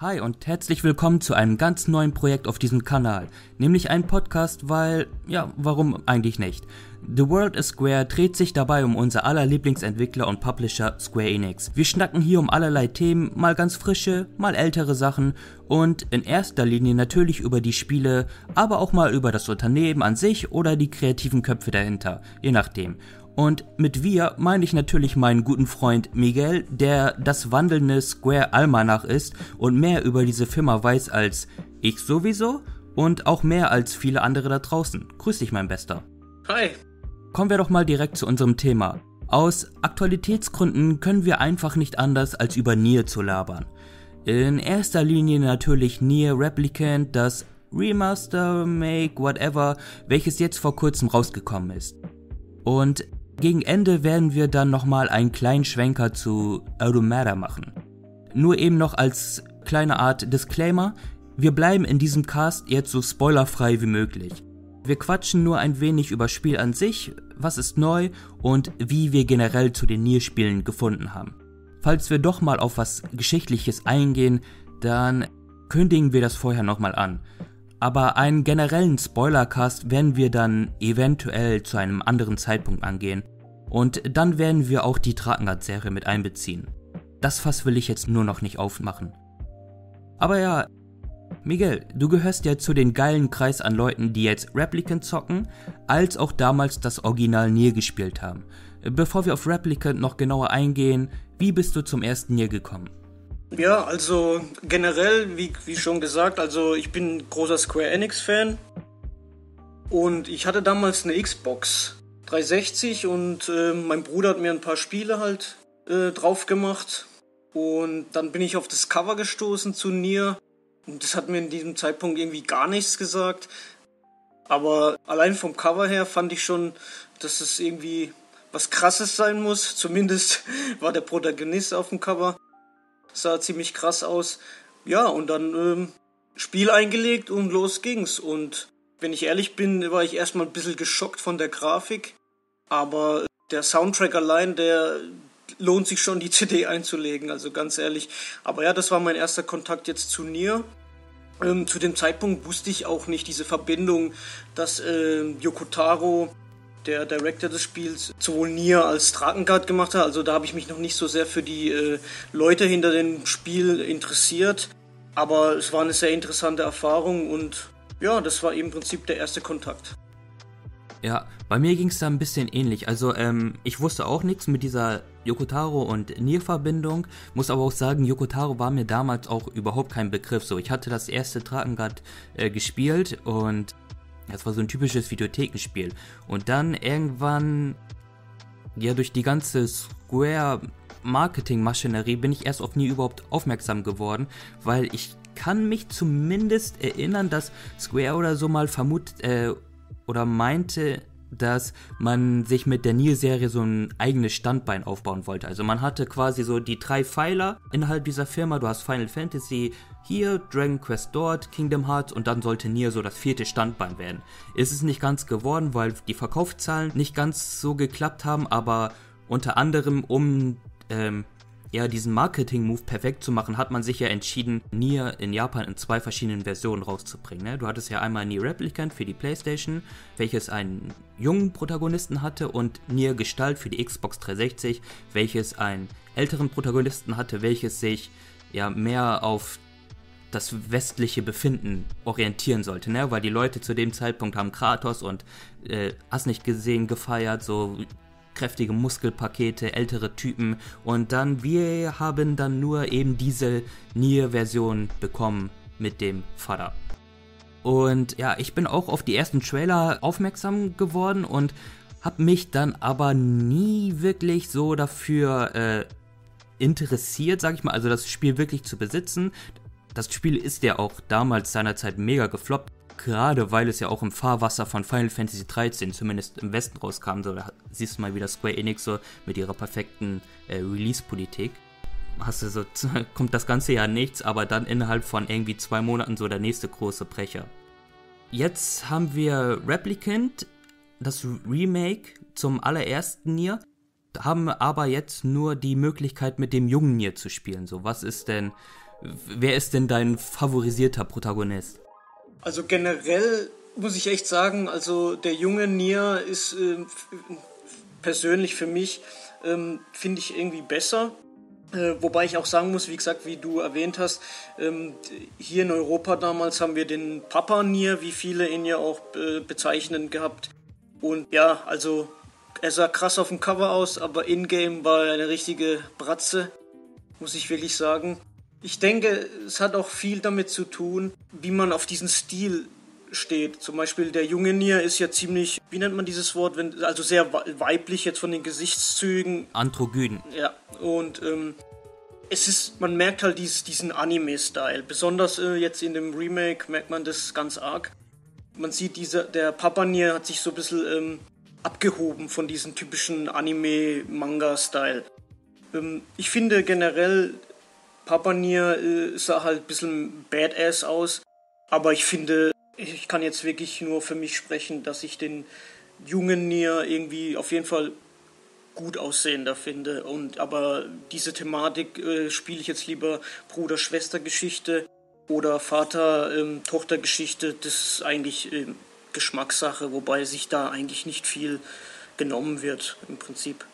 Hi und herzlich willkommen zu einem ganz neuen Projekt auf diesem Kanal, nämlich ein Podcast, weil, ja, warum eigentlich nicht? The World is Square dreht sich dabei um unser aller Lieblingsentwickler und Publisher Square Enix. Wir schnacken hier um allerlei Themen, mal ganz frische, mal ältere Sachen und in erster Linie natürlich über die Spiele, aber auch mal über das Unternehmen an sich oder die kreativen Köpfe dahinter, je nachdem. Und mit wir meine ich natürlich meinen guten Freund Miguel, der das wandelnde Square Almanach ist und mehr über diese Firma weiß als ich sowieso und auch mehr als viele andere da draußen. Grüß dich, mein Bester. Hi. Kommen wir doch mal direkt zu unserem Thema. Aus Aktualitätsgründen können wir einfach nicht anders als über Nier zu labern. In erster Linie natürlich Nier Replicant, das Remaster, Make, whatever, welches jetzt vor kurzem rausgekommen ist. Und gegen Ende werden wir dann nochmal einen kleinen Schwenker zu Automata machen. Nur eben noch als kleine Art Disclaimer, wir bleiben in diesem Cast jetzt so spoilerfrei wie möglich. Wir quatschen nur ein wenig über Spiel an sich, was ist neu und wie wir generell zu den Nier-Spielen gefunden haben. Falls wir doch mal auf was Geschichtliches eingehen, dann kündigen wir das vorher nochmal an. Aber einen generellen Spoilercast werden wir dann eventuell zu einem anderen Zeitpunkt angehen. Und dann werden wir auch die Drakengard-Serie mit einbeziehen. Das Fass will ich jetzt nur noch nicht aufmachen. Aber ja, Miguel, du gehörst ja zu den geilen Kreis an Leuten, die jetzt Replicant zocken, als auch damals das Original Nier gespielt haben. Bevor wir auf Replicant noch genauer eingehen, wie bist du zum ersten Nier gekommen? Ja, also generell, wie, wie schon gesagt, also ich bin großer Square Enix-Fan. Und ich hatte damals eine Xbox 360 und äh, mein Bruder hat mir ein paar Spiele halt äh, drauf gemacht. Und dann bin ich auf das Cover gestoßen zu Nier. Und das hat mir in diesem Zeitpunkt irgendwie gar nichts gesagt. Aber allein vom Cover her fand ich schon, dass es irgendwie was Krasses sein muss. Zumindest war der Protagonist auf dem Cover sah ziemlich krass aus. Ja, und dann ähm, Spiel eingelegt und los ging's. Und wenn ich ehrlich bin, war ich erstmal ein bisschen geschockt von der Grafik. Aber der Soundtrack allein, der lohnt sich schon, die CD einzulegen, also ganz ehrlich. Aber ja, das war mein erster Kontakt jetzt zu Nier. Ähm, zu dem Zeitpunkt wusste ich auch nicht diese Verbindung, dass äh, Yokotaro der Director des Spiels sowohl Nier als Drakengard gemacht hat. Also da habe ich mich noch nicht so sehr für die äh, Leute hinter dem Spiel interessiert. Aber es war eine sehr interessante Erfahrung und ja, das war im Prinzip der erste Kontakt. Ja, bei mir ging es da ein bisschen ähnlich. Also ähm, ich wusste auch nichts mit dieser Yokotaro und Nier-Verbindung, muss aber auch sagen, Yokotaro war mir damals auch überhaupt kein Begriff. So, ich hatte das erste Drakengard äh, gespielt und das war so ein typisches Videothekenspiel. Und dann irgendwann, ja, durch die ganze Square Marketing-Maschinerie bin ich erst auf nie überhaupt aufmerksam geworden, weil ich kann mich zumindest erinnern, dass Square oder so mal vermutet äh, oder meinte, dass man sich mit der Nier-Serie so ein eigenes Standbein aufbauen wollte. Also man hatte quasi so die drei Pfeiler innerhalb dieser Firma. Du hast Final Fantasy hier, Dragon Quest dort, Kingdom Hearts und dann sollte Nier so das vierte Standbein werden. Ist es nicht ganz geworden, weil die Verkaufszahlen nicht ganz so geklappt haben, aber unter anderem um ähm, ja, diesen Marketing-Move perfekt zu machen, hat man sich ja entschieden, Nier in Japan in zwei verschiedenen Versionen rauszubringen. Ne? Du hattest ja einmal Nier Replicant für die Playstation, welches einen jungen Protagonisten hatte, und Nier Gestalt für die Xbox 360, welches einen älteren Protagonisten hatte, welches sich ja mehr auf das westliche Befinden orientieren sollte, ne? Weil die Leute zu dem Zeitpunkt haben Kratos und äh, hast nicht gesehen gefeiert, so kräftige Muskelpakete, ältere Typen und dann wir haben dann nur eben diese Nier-Version bekommen mit dem Vater. Und ja, ich bin auch auf die ersten Trailer aufmerksam geworden und habe mich dann aber nie wirklich so dafür äh, interessiert, sag ich mal, also das Spiel wirklich zu besitzen. Das Spiel ist ja auch damals seinerzeit mega gefloppt gerade weil es ja auch im Fahrwasser von Final Fantasy 13 zumindest im Westen rauskam, so da siehst du mal wieder Square Enix so mit ihrer perfekten äh, Release-Politik. Hast du so, kommt das ganze Jahr nichts, aber dann innerhalb von irgendwie zwei Monaten so der nächste große Brecher. Jetzt haben wir Replicant, das Remake zum allerersten Nier, haben aber jetzt nur die Möglichkeit mit dem jungen Nier zu spielen. So, was ist denn wer ist denn dein favorisierter Protagonist? Also generell muss ich echt sagen, also der junge Nier ist äh, persönlich für mich, ähm, finde ich irgendwie besser. Äh, wobei ich auch sagen muss, wie gesagt, wie du erwähnt hast, ähm, hier in Europa damals haben wir den Papa Nier, wie viele ihn ja auch äh, bezeichnen gehabt. Und ja, also er sah krass auf dem Cover aus, aber in-game war er eine richtige Bratze, muss ich wirklich sagen. Ich denke, es hat auch viel damit zu tun, wie man auf diesen Stil steht. Zum Beispiel der junge Nier ist ja ziemlich, wie nennt man dieses Wort, wenn, also sehr weiblich jetzt von den Gesichtszügen. Androgyn. Ja, und ähm, es ist, man merkt halt dieses, diesen Anime-Style. Besonders äh, jetzt in dem Remake merkt man das ganz arg. Man sieht, dieser, der Papa Nier hat sich so ein bisschen ähm, abgehoben von diesem typischen Anime-Manga-Style. Ähm, ich finde generell, Papa Nier äh, sah halt ein bisschen badass aus, aber ich finde, ich kann jetzt wirklich nur für mich sprechen, dass ich den jungen Nier irgendwie auf jeden Fall gut aussehender finde. Und aber diese Thematik äh, spiele ich jetzt lieber Bruder-Schwester-Geschichte oder Vater-Tochter-Geschichte. Ähm, das ist eigentlich ähm, Geschmackssache, wobei sich da eigentlich nicht viel genommen wird im Prinzip.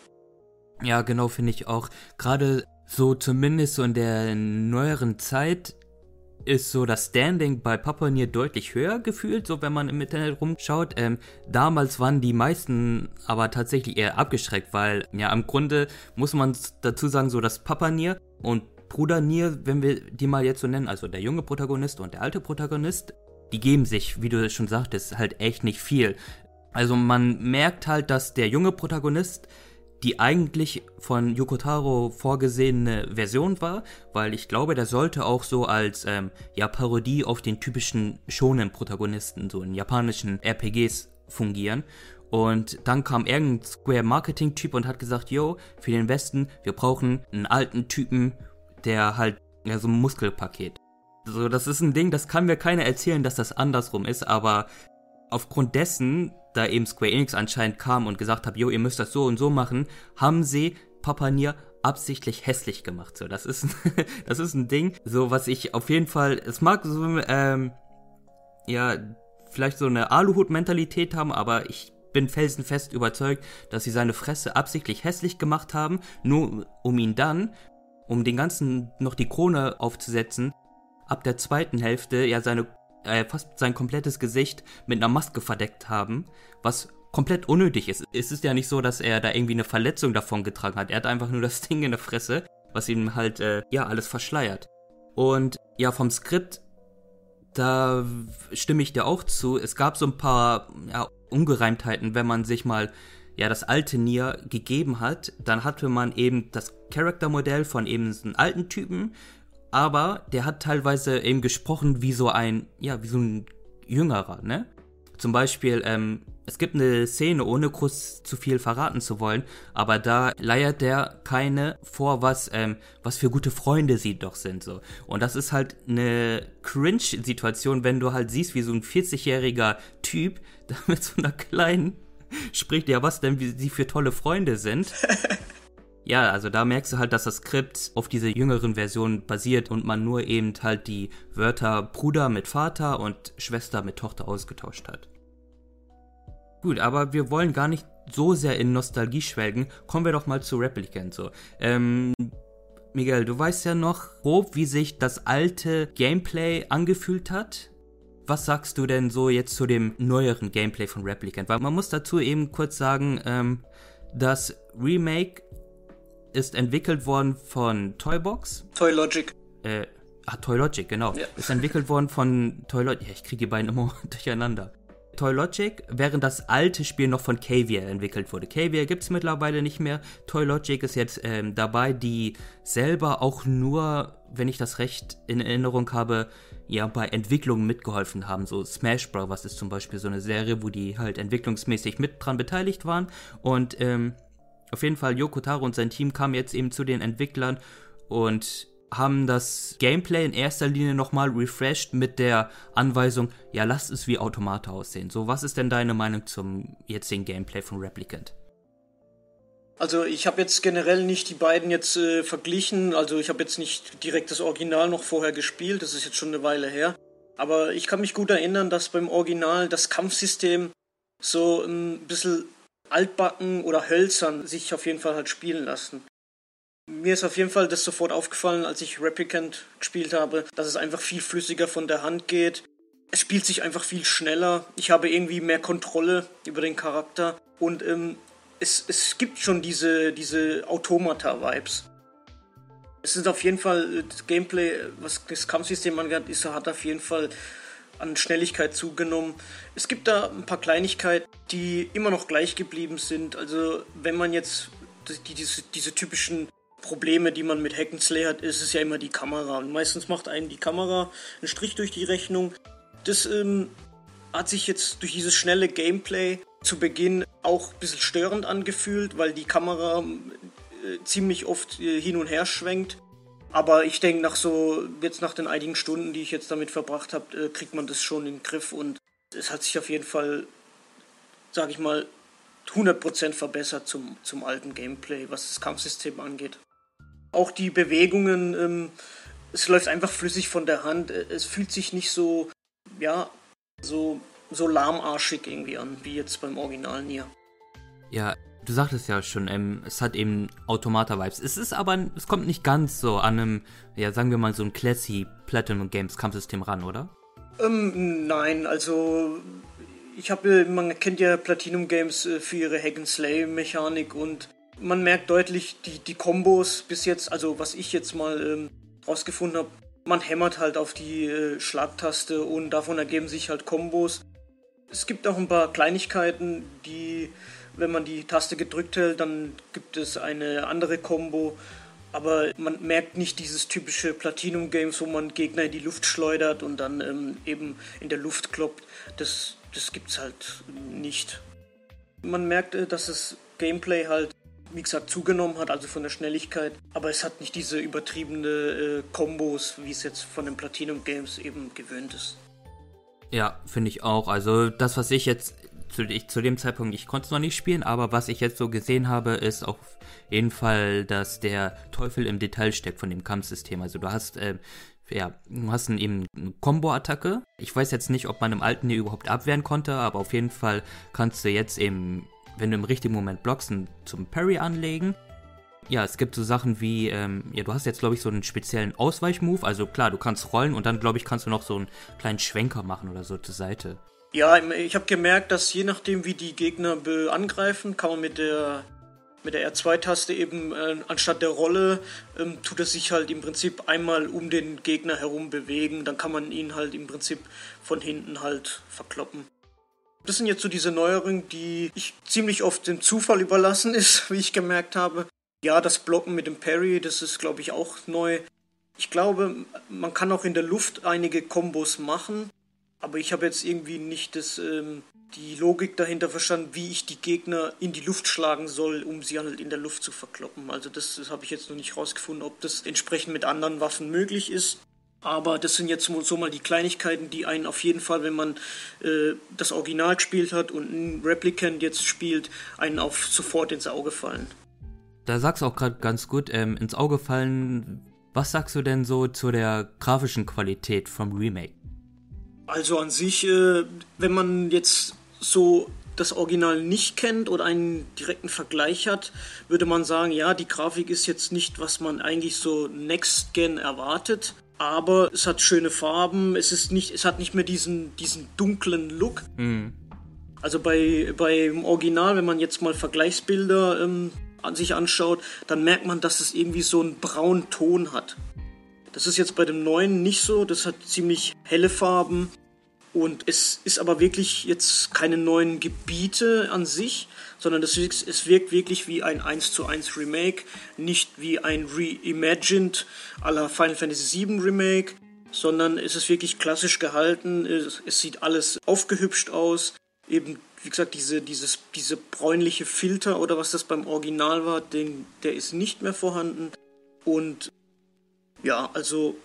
Ja, genau, finde ich auch. Gerade so zumindest so in der neueren Zeit ist so das Standing bei Papanier deutlich höher gefühlt, so wenn man im Internet rumschaut. Ähm, damals waren die meisten aber tatsächlich eher abgeschreckt, weil ja im Grunde muss man dazu sagen, so dass Papanier und Bruder Nier, wenn wir die mal jetzt so nennen, also der junge Protagonist und der alte Protagonist, die geben sich, wie du schon sagtest, halt echt nicht viel. Also man merkt halt, dass der junge Protagonist die eigentlich von Yokotaro vorgesehene Version war, weil ich glaube, der sollte auch so als ähm, ja, Parodie auf den typischen Shonen-Protagonisten, so in japanischen RPGs fungieren. Und dann kam irgendein Square Marketing-Typ und hat gesagt, yo, für den Westen, wir brauchen einen alten Typen, der halt, ja, so ein Muskelpaket. So, das ist ein Ding, das kann mir keiner erzählen, dass das andersrum ist, aber aufgrund dessen da eben Square Enix anscheinend kam und gesagt hat, jo, ihr müsst das so und so machen, haben sie Papa Nier absichtlich hässlich gemacht. So, das ist, das ist ein Ding, so was ich auf jeden Fall, es mag so, ähm, ja, vielleicht so eine Aluhut-Mentalität haben, aber ich bin felsenfest überzeugt, dass sie seine Fresse absichtlich hässlich gemacht haben, nur um ihn dann, um den ganzen noch die Krone aufzusetzen, ab der zweiten Hälfte ja seine äh, fast sein komplettes Gesicht mit einer Maske verdeckt haben, was komplett unnötig ist. Es ist ja nicht so, dass er da irgendwie eine Verletzung davon getragen hat. Er hat einfach nur das Ding in der Fresse, was ihm halt, äh, ja, alles verschleiert. Und ja, vom Skript, da stimme ich dir auch zu. Es gab so ein paar ja, Ungereimtheiten, wenn man sich mal ja das alte Nier gegeben hat, dann hatte man eben das Charaktermodell von eben einem alten Typen aber der hat teilweise eben gesprochen wie so ein, ja, wie so ein Jüngerer, ne? Zum Beispiel, ähm, es gibt eine Szene, ohne kurz zu viel verraten zu wollen, aber da leiert der keine vor, was, ähm, was für gute Freunde sie doch sind, so. Und das ist halt eine Cringe-Situation, wenn du halt siehst, wie so ein 40-jähriger Typ da mit so einer kleinen spricht, ja, was denn, wie sie für tolle Freunde sind. Ja, also da merkst du halt, dass das Skript auf dieser jüngeren Version basiert und man nur eben halt die Wörter Bruder mit Vater und Schwester mit Tochter ausgetauscht hat. Gut, aber wir wollen gar nicht so sehr in Nostalgie schwelgen. Kommen wir doch mal zu Replicant so. Ähm, Miguel, du weißt ja noch grob, wie sich das alte Gameplay angefühlt hat. Was sagst du denn so jetzt zu dem neueren Gameplay von Replicant? Weil man muss dazu eben kurz sagen, ähm, das Remake ist entwickelt worden von Toybox. Toylogic. Äh, ah, Toylogic, genau. Ja. Ist entwickelt worden von Toylogic. Ja, ich kriege die beiden immer durcheinander. Toylogic, während das alte Spiel noch von Caviar entwickelt wurde. Caviar gibt es mittlerweile nicht mehr. Toylogic ist jetzt ähm, dabei, die selber auch nur, wenn ich das recht in Erinnerung habe, ja, bei Entwicklungen mitgeholfen haben. So Smash Bros. ist zum Beispiel so eine Serie, wo die halt entwicklungsmäßig mit dran beteiligt waren. Und ähm, auf jeden Fall, Yoko Taro und sein Team kamen jetzt eben zu den Entwicklern und haben das Gameplay in erster Linie nochmal refreshed mit der Anweisung, ja, lasst es wie Automata aussehen. So, was ist denn deine Meinung zum jetzigen Gameplay von Replicant? Also ich habe jetzt generell nicht die beiden jetzt äh, verglichen. Also ich habe jetzt nicht direkt das Original noch vorher gespielt. Das ist jetzt schon eine Weile her. Aber ich kann mich gut erinnern, dass beim Original das Kampfsystem so ein bisschen altbacken oder hölzern sich auf jeden Fall hat spielen lassen. Mir ist auf jeden Fall das sofort aufgefallen, als ich Replicant gespielt habe, dass es einfach viel flüssiger von der Hand geht. Es spielt sich einfach viel schneller. Ich habe irgendwie mehr Kontrolle über den Charakter. Und ähm, es, es gibt schon diese, diese Automata-Vibes. Es ist auf jeden Fall, äh, das Gameplay, was das Kampfsystem angeht, ist, hat auf jeden Fall an Schnelligkeit zugenommen. Es gibt da ein paar Kleinigkeiten, die immer noch gleich geblieben sind. Also wenn man jetzt die, diese, diese typischen Probleme, die man mit Hack'n'Slay hat, ist es ja immer die Kamera. Und meistens macht einen die Kamera einen Strich durch die Rechnung. Das ähm, hat sich jetzt durch dieses schnelle Gameplay zu Beginn auch ein bisschen störend angefühlt, weil die Kamera äh, ziemlich oft äh, hin und her schwenkt. Aber ich denke, nach so, jetzt nach den einigen Stunden, die ich jetzt damit verbracht habe, äh, kriegt man das schon in den Griff und es hat sich auf jeden Fall, sage ich mal, 100% verbessert zum, zum alten Gameplay, was das Kampfsystem angeht. Auch die Bewegungen, ähm, es läuft einfach flüssig von der Hand. Es fühlt sich nicht so, ja, so so lahmarschig irgendwie an, wie jetzt beim Original Nier. Ja, du sagtest ja schon, ähm, es hat eben Automata-Vibes. Es ist aber, es kommt nicht ganz so an einem, ja, sagen wir mal, so ein Classy Platinum Games Kampfsystem ran, oder? Ähm, nein, also ich habe, man kennt ja Platinum Games äh, für ihre Hack and Slay Mechanik und man merkt deutlich die, die Kombos bis jetzt, also was ich jetzt mal ähm, rausgefunden habe, man hämmert halt auf die äh, Schlagtaste und davon ergeben sich halt Kombos. Es gibt auch ein paar Kleinigkeiten, die, wenn man die Taste gedrückt hält, dann gibt es eine andere Combo. Aber man merkt nicht dieses typische Platinum-Games, wo man Gegner in die Luft schleudert und dann ähm, eben in der Luft kloppt. Das, das es halt nicht. Man merkt, äh, dass das Gameplay halt, wie gesagt, zugenommen hat, also von der Schnelligkeit. Aber es hat nicht diese übertriebene äh, Kombos, wie es jetzt von den Platinum Games eben gewöhnt ist. Ja, finde ich auch. Also das, was ich jetzt zu, ich, zu dem Zeitpunkt, ich konnte es noch nicht spielen, aber was ich jetzt so gesehen habe, ist auf jeden Fall, dass der Teufel im Detail steckt von dem Kampfsystem. Also du hast, äh, ja, du hast ein, eben eine Combo-Attacke. Ich weiß jetzt nicht, ob man im alten hier überhaupt abwehren konnte, aber auf jeden Fall kannst du jetzt eben, wenn du im richtigen Moment blockst, zum Parry anlegen. Ja, es gibt so Sachen wie, ähm, ja, du hast jetzt, glaube ich, so einen speziellen Ausweichmove. Also klar, du kannst rollen und dann, glaube ich, kannst du noch so einen kleinen Schwenker machen oder so zur Seite. Ja, ich habe gemerkt, dass je nachdem, wie die Gegner angreifen, kann man mit der mit der R2-Taste eben äh, anstatt der Rolle ähm, tut es sich halt im Prinzip einmal um den Gegner herum bewegen. Dann kann man ihn halt im Prinzip von hinten halt verkloppen. Das sind jetzt so diese Neuerungen, die ich ziemlich oft dem Zufall überlassen ist, wie ich gemerkt habe. Ja, das Blocken mit dem Parry, das ist, glaube ich, auch neu. Ich glaube, man kann auch in der Luft einige Kombos machen, aber ich habe jetzt irgendwie nicht das, ähm, die Logik dahinter verstanden, wie ich die Gegner in die Luft schlagen soll, um sie halt in der Luft zu verkloppen. Also das, das habe ich jetzt noch nicht rausgefunden, ob das entsprechend mit anderen Waffen möglich ist. Aber das sind jetzt so mal die Kleinigkeiten, die einen auf jeden Fall, wenn man äh, das Original gespielt hat und ein Replicant jetzt spielt, einen auf sofort ins Auge fallen da sagst du auch gerade ganz gut ähm, ins Auge fallen. Was sagst du denn so zu der grafischen Qualität vom Remake? Also an sich, äh, wenn man jetzt so das Original nicht kennt oder einen direkten Vergleich hat, würde man sagen, ja, die Grafik ist jetzt nicht, was man eigentlich so Next Gen erwartet, aber es hat schöne Farben, es ist nicht, es hat nicht mehr diesen, diesen dunklen Look. Mhm. Also bei, beim Original, wenn man jetzt mal Vergleichsbilder ähm, an sich anschaut, dann merkt man, dass es irgendwie so einen braunen Ton hat. Das ist jetzt bei dem neuen nicht so, das hat ziemlich helle Farben. Und es ist aber wirklich jetzt keine neuen Gebiete an sich, sondern es wirkt, es wirkt wirklich wie ein 1 zu 1 Remake, nicht wie ein Reimagined la Final Fantasy VII Remake, sondern es ist wirklich klassisch gehalten, es, es sieht alles aufgehübscht aus, eben wie gesagt, diese, dieses, diese bräunliche Filter oder was das beim Original war, den, der ist nicht mehr vorhanden. Und ja, also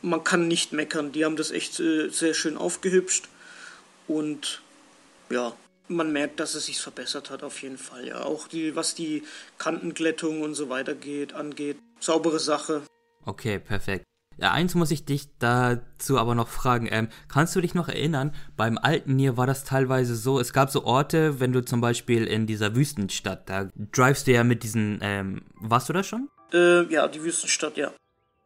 man kann nicht meckern. Die haben das echt äh, sehr schön aufgehübscht. Und ja, man merkt, dass es sich verbessert hat auf jeden Fall. Ja, auch die, was die Kantenglättung und so weiter geht, angeht, saubere Sache. Okay, perfekt. Ja, eins muss ich dich dazu aber noch fragen. Ähm, kannst du dich noch erinnern, beim alten Nier war das teilweise so, es gab so Orte, wenn du zum Beispiel in dieser Wüstenstadt, da drivest du ja mit diesen, ähm, warst du da schon? Äh, ja, die Wüstenstadt, ja.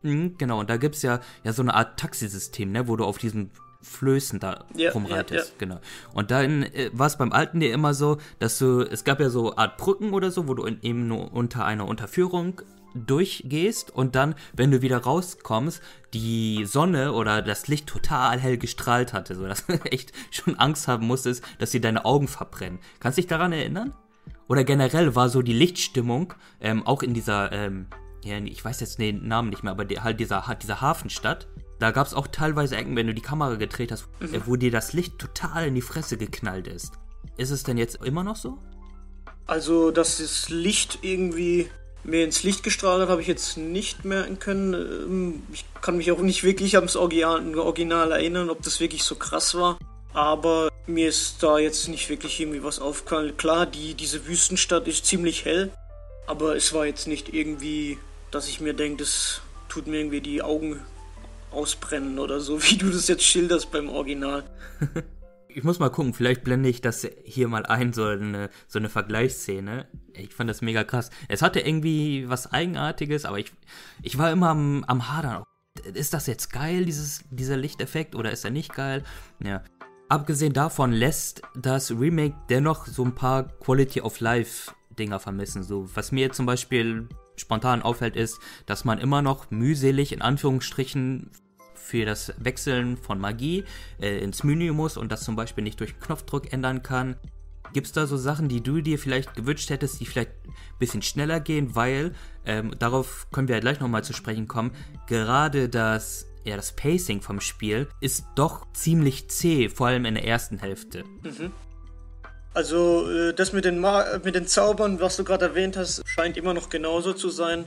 Mhm, genau, und da gibt es ja, ja so eine Art Taxisystem, ne, wo du auf diesem Flößen da ja, rumreitest, ja, ja. genau. Und dann äh, war es beim alten dir immer so, dass du, es gab ja so Art Brücken oder so, wo du in, eben nur unter einer Unterführung durchgehst und dann, wenn du wieder rauskommst, die Sonne oder das Licht total hell gestrahlt hatte, so dass du echt schon Angst haben musstest, dass sie deine Augen verbrennen. Kannst du dich daran erinnern? Oder generell war so die Lichtstimmung ähm, auch in dieser, ähm, ja, ich weiß jetzt den Namen nicht mehr, aber die, halt dieser, dieser Hafenstadt. Da gab es auch teilweise Ecken, wenn du die Kamera gedreht hast, mhm. wo dir das Licht total in die Fresse geknallt ist. Ist es denn jetzt immer noch so? Also, dass das Licht irgendwie mir ins Licht gestrahlt hat, habe ich jetzt nicht merken können. Ähm, ich kann mich auch nicht wirklich ans Original, Original erinnern, ob das wirklich so krass war. Aber mir ist da jetzt nicht wirklich irgendwie was aufgefallen. Klar, die, diese Wüstenstadt ist ziemlich hell, aber es war jetzt nicht irgendwie, dass ich mir denke, das tut mir irgendwie die Augen ausbrennen oder so, wie du das jetzt schilderst beim Original. ich muss mal gucken, vielleicht blende ich das hier mal ein, so eine, so eine Vergleichsszene. Ich fand das mega krass. Es hatte irgendwie was Eigenartiges, aber ich, ich war immer am, am Hadern. Ist das jetzt geil, dieses, dieser Lichteffekt, oder ist er nicht geil? Ja. Abgesehen davon lässt das Remake dennoch so ein paar Quality of Life Dinger vermissen. So, was mir zum Beispiel spontan auffällt, ist, dass man immer noch mühselig in Anführungsstrichen für das Wechseln von Magie äh, ins Menü muss und das zum Beispiel nicht durch Knopfdruck ändern kann. Gibt es da so Sachen, die du dir vielleicht gewünscht hättest, die vielleicht ein bisschen schneller gehen, weil, ähm, darauf können wir ja gleich nochmal zu sprechen kommen, gerade das, ja, das Pacing vom Spiel ist doch ziemlich zäh, vor allem in der ersten Hälfte. Mhm. Also äh, das mit den, Ma mit den Zaubern, was du gerade erwähnt hast, scheint immer noch genauso zu sein.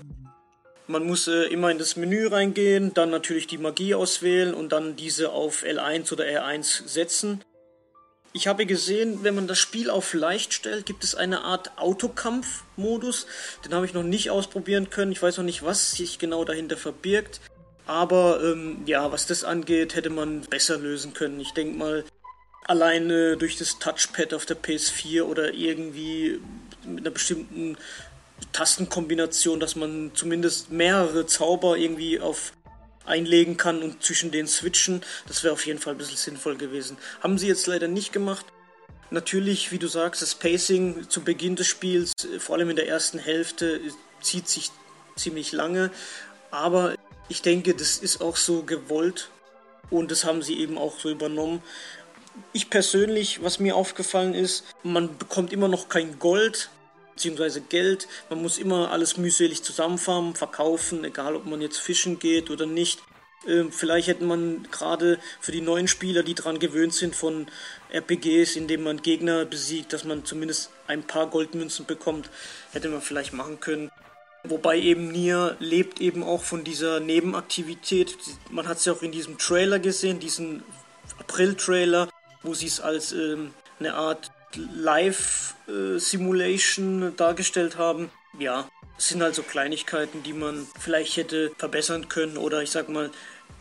Man muss äh, immer in das Menü reingehen, dann natürlich die Magie auswählen und dann diese auf L1 oder R1 setzen. Ich habe gesehen, wenn man das Spiel auf leicht stellt, gibt es eine Art Autokampf-Modus. Den habe ich noch nicht ausprobieren können. Ich weiß noch nicht, was sich genau dahinter verbirgt. Aber ähm, ja, was das angeht, hätte man besser lösen können. Ich denke mal, alleine durch das Touchpad auf der PS4 oder irgendwie mit einer bestimmten Tastenkombination, dass man zumindest mehrere Zauber irgendwie auf einlegen kann und zwischen denen switchen. Das wäre auf jeden Fall ein bisschen sinnvoll gewesen. Haben sie jetzt leider nicht gemacht. Natürlich, wie du sagst, das Pacing zu Beginn des Spiels, vor allem in der ersten Hälfte, zieht sich ziemlich lange. Aber ich denke, das ist auch so gewollt und das haben sie eben auch so übernommen. Ich persönlich, was mir aufgefallen ist, man bekommt immer noch kein Gold beziehungsweise Geld. Man muss immer alles mühselig zusammenfarmen, verkaufen, egal ob man jetzt fischen geht oder nicht. Ähm, vielleicht hätte man gerade für die neuen Spieler, die daran gewöhnt sind von RPGs, indem man Gegner besiegt, dass man zumindest ein paar Goldmünzen bekommt, hätte man vielleicht machen können. Wobei eben Nier lebt eben auch von dieser Nebenaktivität. Man hat es ja auch in diesem Trailer gesehen, diesen April-Trailer, wo sie es als ähm, eine Art Live-Simulation dargestellt haben. Ja, sind also Kleinigkeiten, die man vielleicht hätte verbessern können oder ich sag mal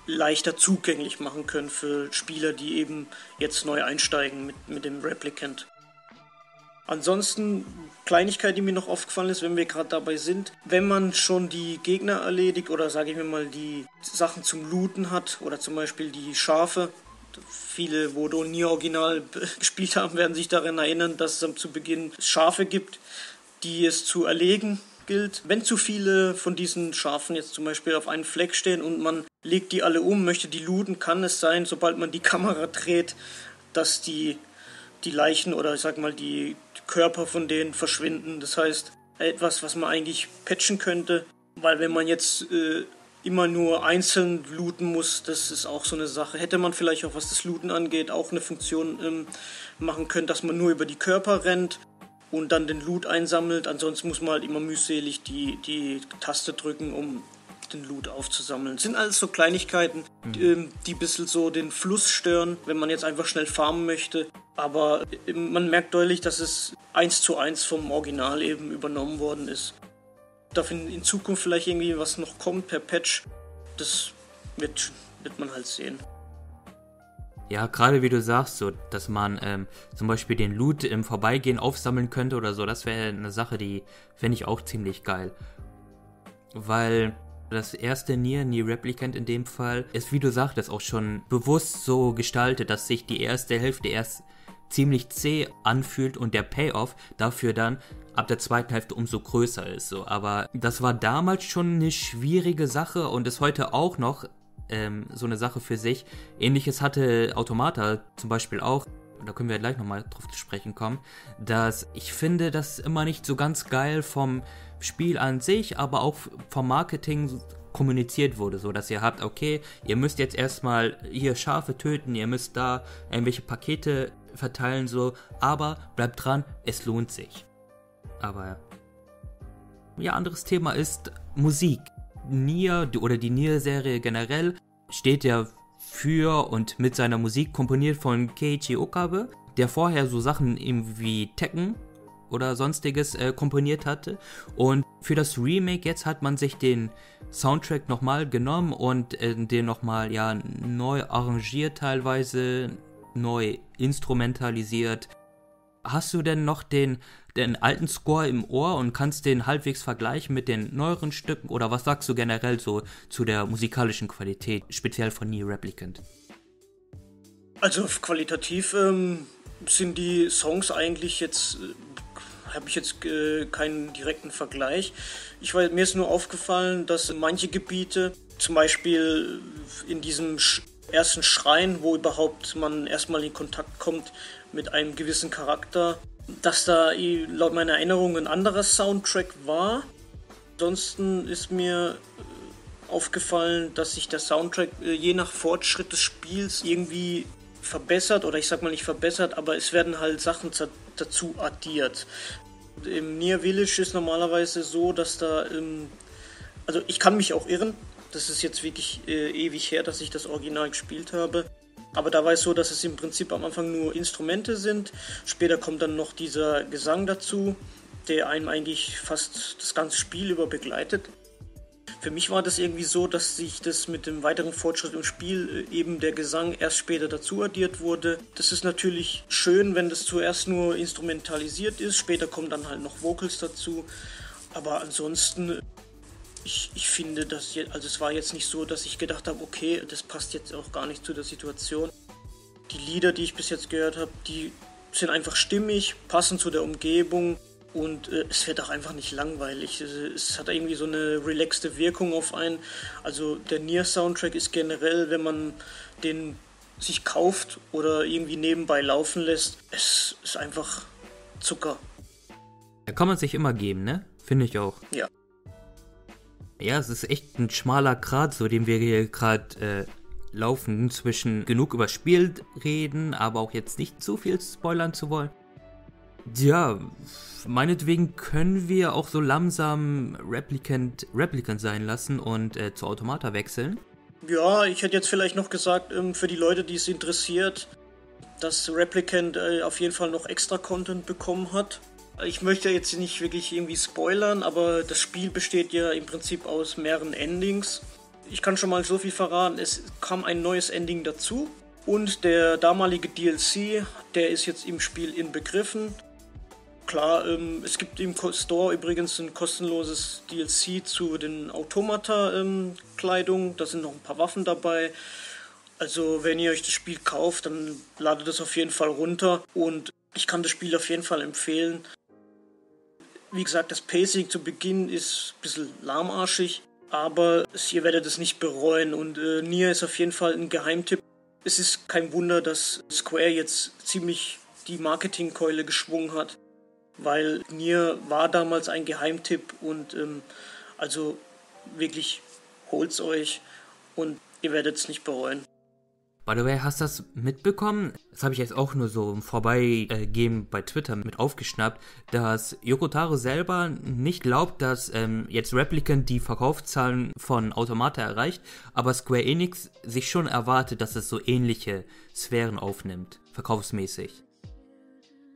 leichter zugänglich machen können für Spieler, die eben jetzt neu einsteigen mit, mit dem Replicant. Ansonsten, Kleinigkeit, die mir noch aufgefallen ist, wenn wir gerade dabei sind, wenn man schon die Gegner erledigt oder sage ich mir mal die Sachen zum Looten hat oder zum Beispiel die Schafe, Viele, wo du nie original gespielt haben, werden sich daran erinnern, dass es zu Beginn Schafe gibt, die es zu erlegen gilt. Wenn zu viele von diesen Schafen jetzt zum Beispiel auf einen Fleck stehen und man legt die alle um, möchte die looten, kann es sein, sobald man die Kamera dreht, dass die, die Leichen oder ich sag mal die Körper von denen verschwinden. Das heißt, etwas, was man eigentlich patchen könnte, weil wenn man jetzt äh, immer nur einzeln looten muss, das ist auch so eine Sache. Hätte man vielleicht auch, was das Looten angeht, auch eine Funktion ähm, machen können, dass man nur über die Körper rennt und dann den Loot einsammelt. Ansonsten muss man halt immer mühselig die, die Taste drücken, um den Loot aufzusammeln. Das sind alles so Kleinigkeiten, mhm. die, ähm, die ein bisschen so den Fluss stören, wenn man jetzt einfach schnell farmen möchte. Aber man merkt deutlich, dass es eins zu eins vom Original eben übernommen worden ist. Darf in, in Zukunft vielleicht irgendwie was noch kommt per Patch, das wird, wird man halt sehen. Ja, gerade wie du sagst, so, dass man ähm, zum Beispiel den Loot im Vorbeigehen aufsammeln könnte oder so, das wäre eine Sache, die fände ich auch ziemlich geil. Weil das erste Nier, Nier Replicant in dem Fall, ist, wie du sagtest, auch schon bewusst so gestaltet, dass sich die erste Hälfte erst ziemlich zäh anfühlt und der Payoff dafür dann ab der zweiten Hälfte umso größer ist. So. Aber das war damals schon eine schwierige Sache und ist heute auch noch ähm, so eine Sache für sich. Ähnliches hatte Automata zum Beispiel auch. Da können wir gleich nochmal drauf zu sprechen kommen, dass ich finde, das immer nicht so ganz geil vom Spiel an sich, aber auch vom Marketing kommuniziert wurde, so dass ihr habt, okay, ihr müsst jetzt erstmal hier Schafe töten, ihr müsst da irgendwelche Pakete verteilen, so, aber bleibt dran, es lohnt sich. Aber ja, anderes Thema ist Musik. Nier oder die Nier-Serie generell steht ja für und mit seiner Musik komponiert von Keiichi Okabe, der vorher so Sachen wie Tekken oder sonstiges äh, komponiert hatte. Und für das Remake jetzt hat man sich den Soundtrack nochmal genommen und äh, den nochmal ja neu arrangiert teilweise, neu instrumentalisiert. Hast du denn noch den, den alten Score im Ohr und kannst den halbwegs vergleichen mit den neueren Stücken? Oder was sagst du generell so zu der musikalischen Qualität, speziell von Nier Replicant? Also qualitativ ähm, sind die Songs eigentlich jetzt äh, habe ich jetzt äh, keinen direkten Vergleich. Ich weiß, mir ist nur aufgefallen, dass manche Gebiete, zum Beispiel in diesem ersten Schrein, wo überhaupt man erstmal in Kontakt kommt mit einem gewissen Charakter, dass da laut meiner Erinnerung ein anderer Soundtrack war. Ansonsten ist mir äh, aufgefallen, dass sich der Soundtrack äh, je nach Fortschritt des Spiels irgendwie verbessert oder ich sag mal nicht verbessert, aber es werden halt Sachen dazu addiert. Im Near Village ist normalerweise so, dass da, ähm, also ich kann mich auch irren, das ist jetzt wirklich äh, ewig her, dass ich das Original gespielt habe. Aber da war es so, dass es im Prinzip am Anfang nur Instrumente sind. Später kommt dann noch dieser Gesang dazu, der einem eigentlich fast das ganze Spiel über begleitet. Für mich war das irgendwie so, dass sich das mit dem weiteren Fortschritt im Spiel äh, eben der Gesang erst später dazu addiert wurde. Das ist natürlich schön, wenn das zuerst nur instrumentalisiert ist, später kommen dann halt noch Vocals dazu. Aber ansonsten ich, ich finde, dass jetzt, also es war jetzt nicht so, dass ich gedacht habe, okay, das passt jetzt auch gar nicht zu der Situation. Die Lieder, die ich bis jetzt gehört habe, die sind einfach stimmig, passen zu der Umgebung und äh, es wird auch einfach nicht langweilig. Es, es, hat irgendwie so eine relaxte Wirkung auf einen. Also der Nier Soundtrack ist generell, wenn man den sich kauft oder irgendwie nebenbei laufen lässt, es ist einfach Zucker. Da kann man sich immer geben, ne? Finde ich auch. Ja. Ja, es ist echt ein schmaler Grat, so den wir hier gerade äh, laufen, zwischen genug über Spiel reden, aber auch jetzt nicht zu viel spoilern zu wollen. Ja, meinetwegen können wir auch so langsam Replicant, Replicant sein lassen und äh, zu Automata wechseln. Ja, ich hätte jetzt vielleicht noch gesagt, ähm, für die Leute, die es interessiert, dass Replicant äh, auf jeden Fall noch extra Content bekommen hat. Ich möchte jetzt nicht wirklich irgendwie spoilern, aber das Spiel besteht ja im Prinzip aus mehreren Endings. Ich kann schon mal so viel verraten, es kam ein neues Ending dazu und der damalige DLC, der ist jetzt im Spiel inbegriffen. Klar, ähm, es gibt im Store übrigens ein kostenloses DLC zu den Automata-Kleidung. Ähm, da sind noch ein paar Waffen dabei. Also wenn ihr euch das Spiel kauft, dann ladet es auf jeden Fall runter und ich kann das Spiel auf jeden Fall empfehlen. Wie gesagt, das Pacing zu Beginn ist ein bisschen lahmarschig, aber ihr werdet es nicht bereuen und äh, Nier ist auf jeden Fall ein Geheimtipp. Es ist kein Wunder, dass Square jetzt ziemlich die Marketingkeule geschwungen hat, weil Nier war damals ein Geheimtipp und ähm, also wirklich holt's euch und ihr werdet es nicht bereuen. By the way, hast du das mitbekommen? Das habe ich jetzt auch nur so im Vorbeigehen bei Twitter mit aufgeschnappt, dass Yokotaro selber nicht glaubt, dass ähm, jetzt Replicant die Verkaufszahlen von Automata erreicht, aber Square Enix sich schon erwartet, dass es so ähnliche Sphären aufnimmt, verkaufsmäßig.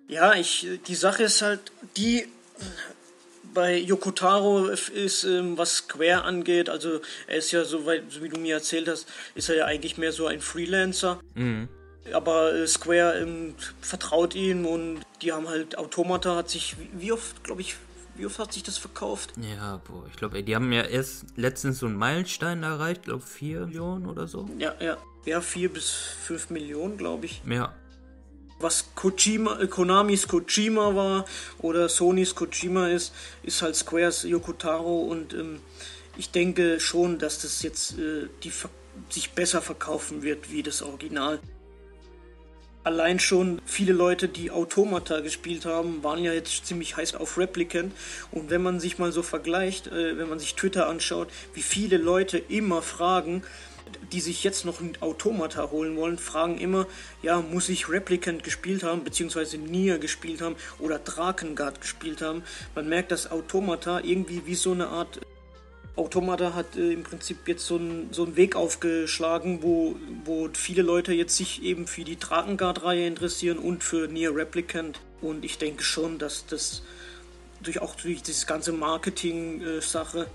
Ja, ich, die Sache ist halt, die bei Yokotaro ist, ähm, was Square angeht, also er ist ja so weit, so wie du mir erzählt hast, ist er ja eigentlich mehr so ein Freelancer. Mhm. Aber äh, Square ähm, vertraut ihm und die haben halt Automata hat sich, wie oft, glaube ich, wie oft hat sich das verkauft? Ja, boah, ich glaube, die haben ja erst letztens so einen Meilenstein erreicht, glaube 4 Millionen oder so. Ja, ja. Ja, 4 bis 5 Millionen, glaube ich. Ja. Was Kojima, Konamis Kojima war oder Sonys Kojima ist, ist halt Squares Yokotaro und ähm, ich denke schon, dass das jetzt äh, die sich besser verkaufen wird wie das Original allein schon viele Leute, die Automata gespielt haben, waren ja jetzt ziemlich heiß auf Replicant. Und wenn man sich mal so vergleicht, äh, wenn man sich Twitter anschaut, wie viele Leute immer fragen, die sich jetzt noch ein Automata holen wollen, fragen immer, ja, muss ich Replicant gespielt haben, beziehungsweise Nier gespielt haben oder Drakengard gespielt haben. Man merkt, dass Automata irgendwie wie so eine Art Automata hat äh, im Prinzip jetzt so einen so Weg aufgeschlagen, wo, wo viele Leute jetzt sich eben für die Drakengard-Reihe interessieren und für Near Replicant. Und ich denke schon, dass das durch auch durch diese ganze Marketing-Sache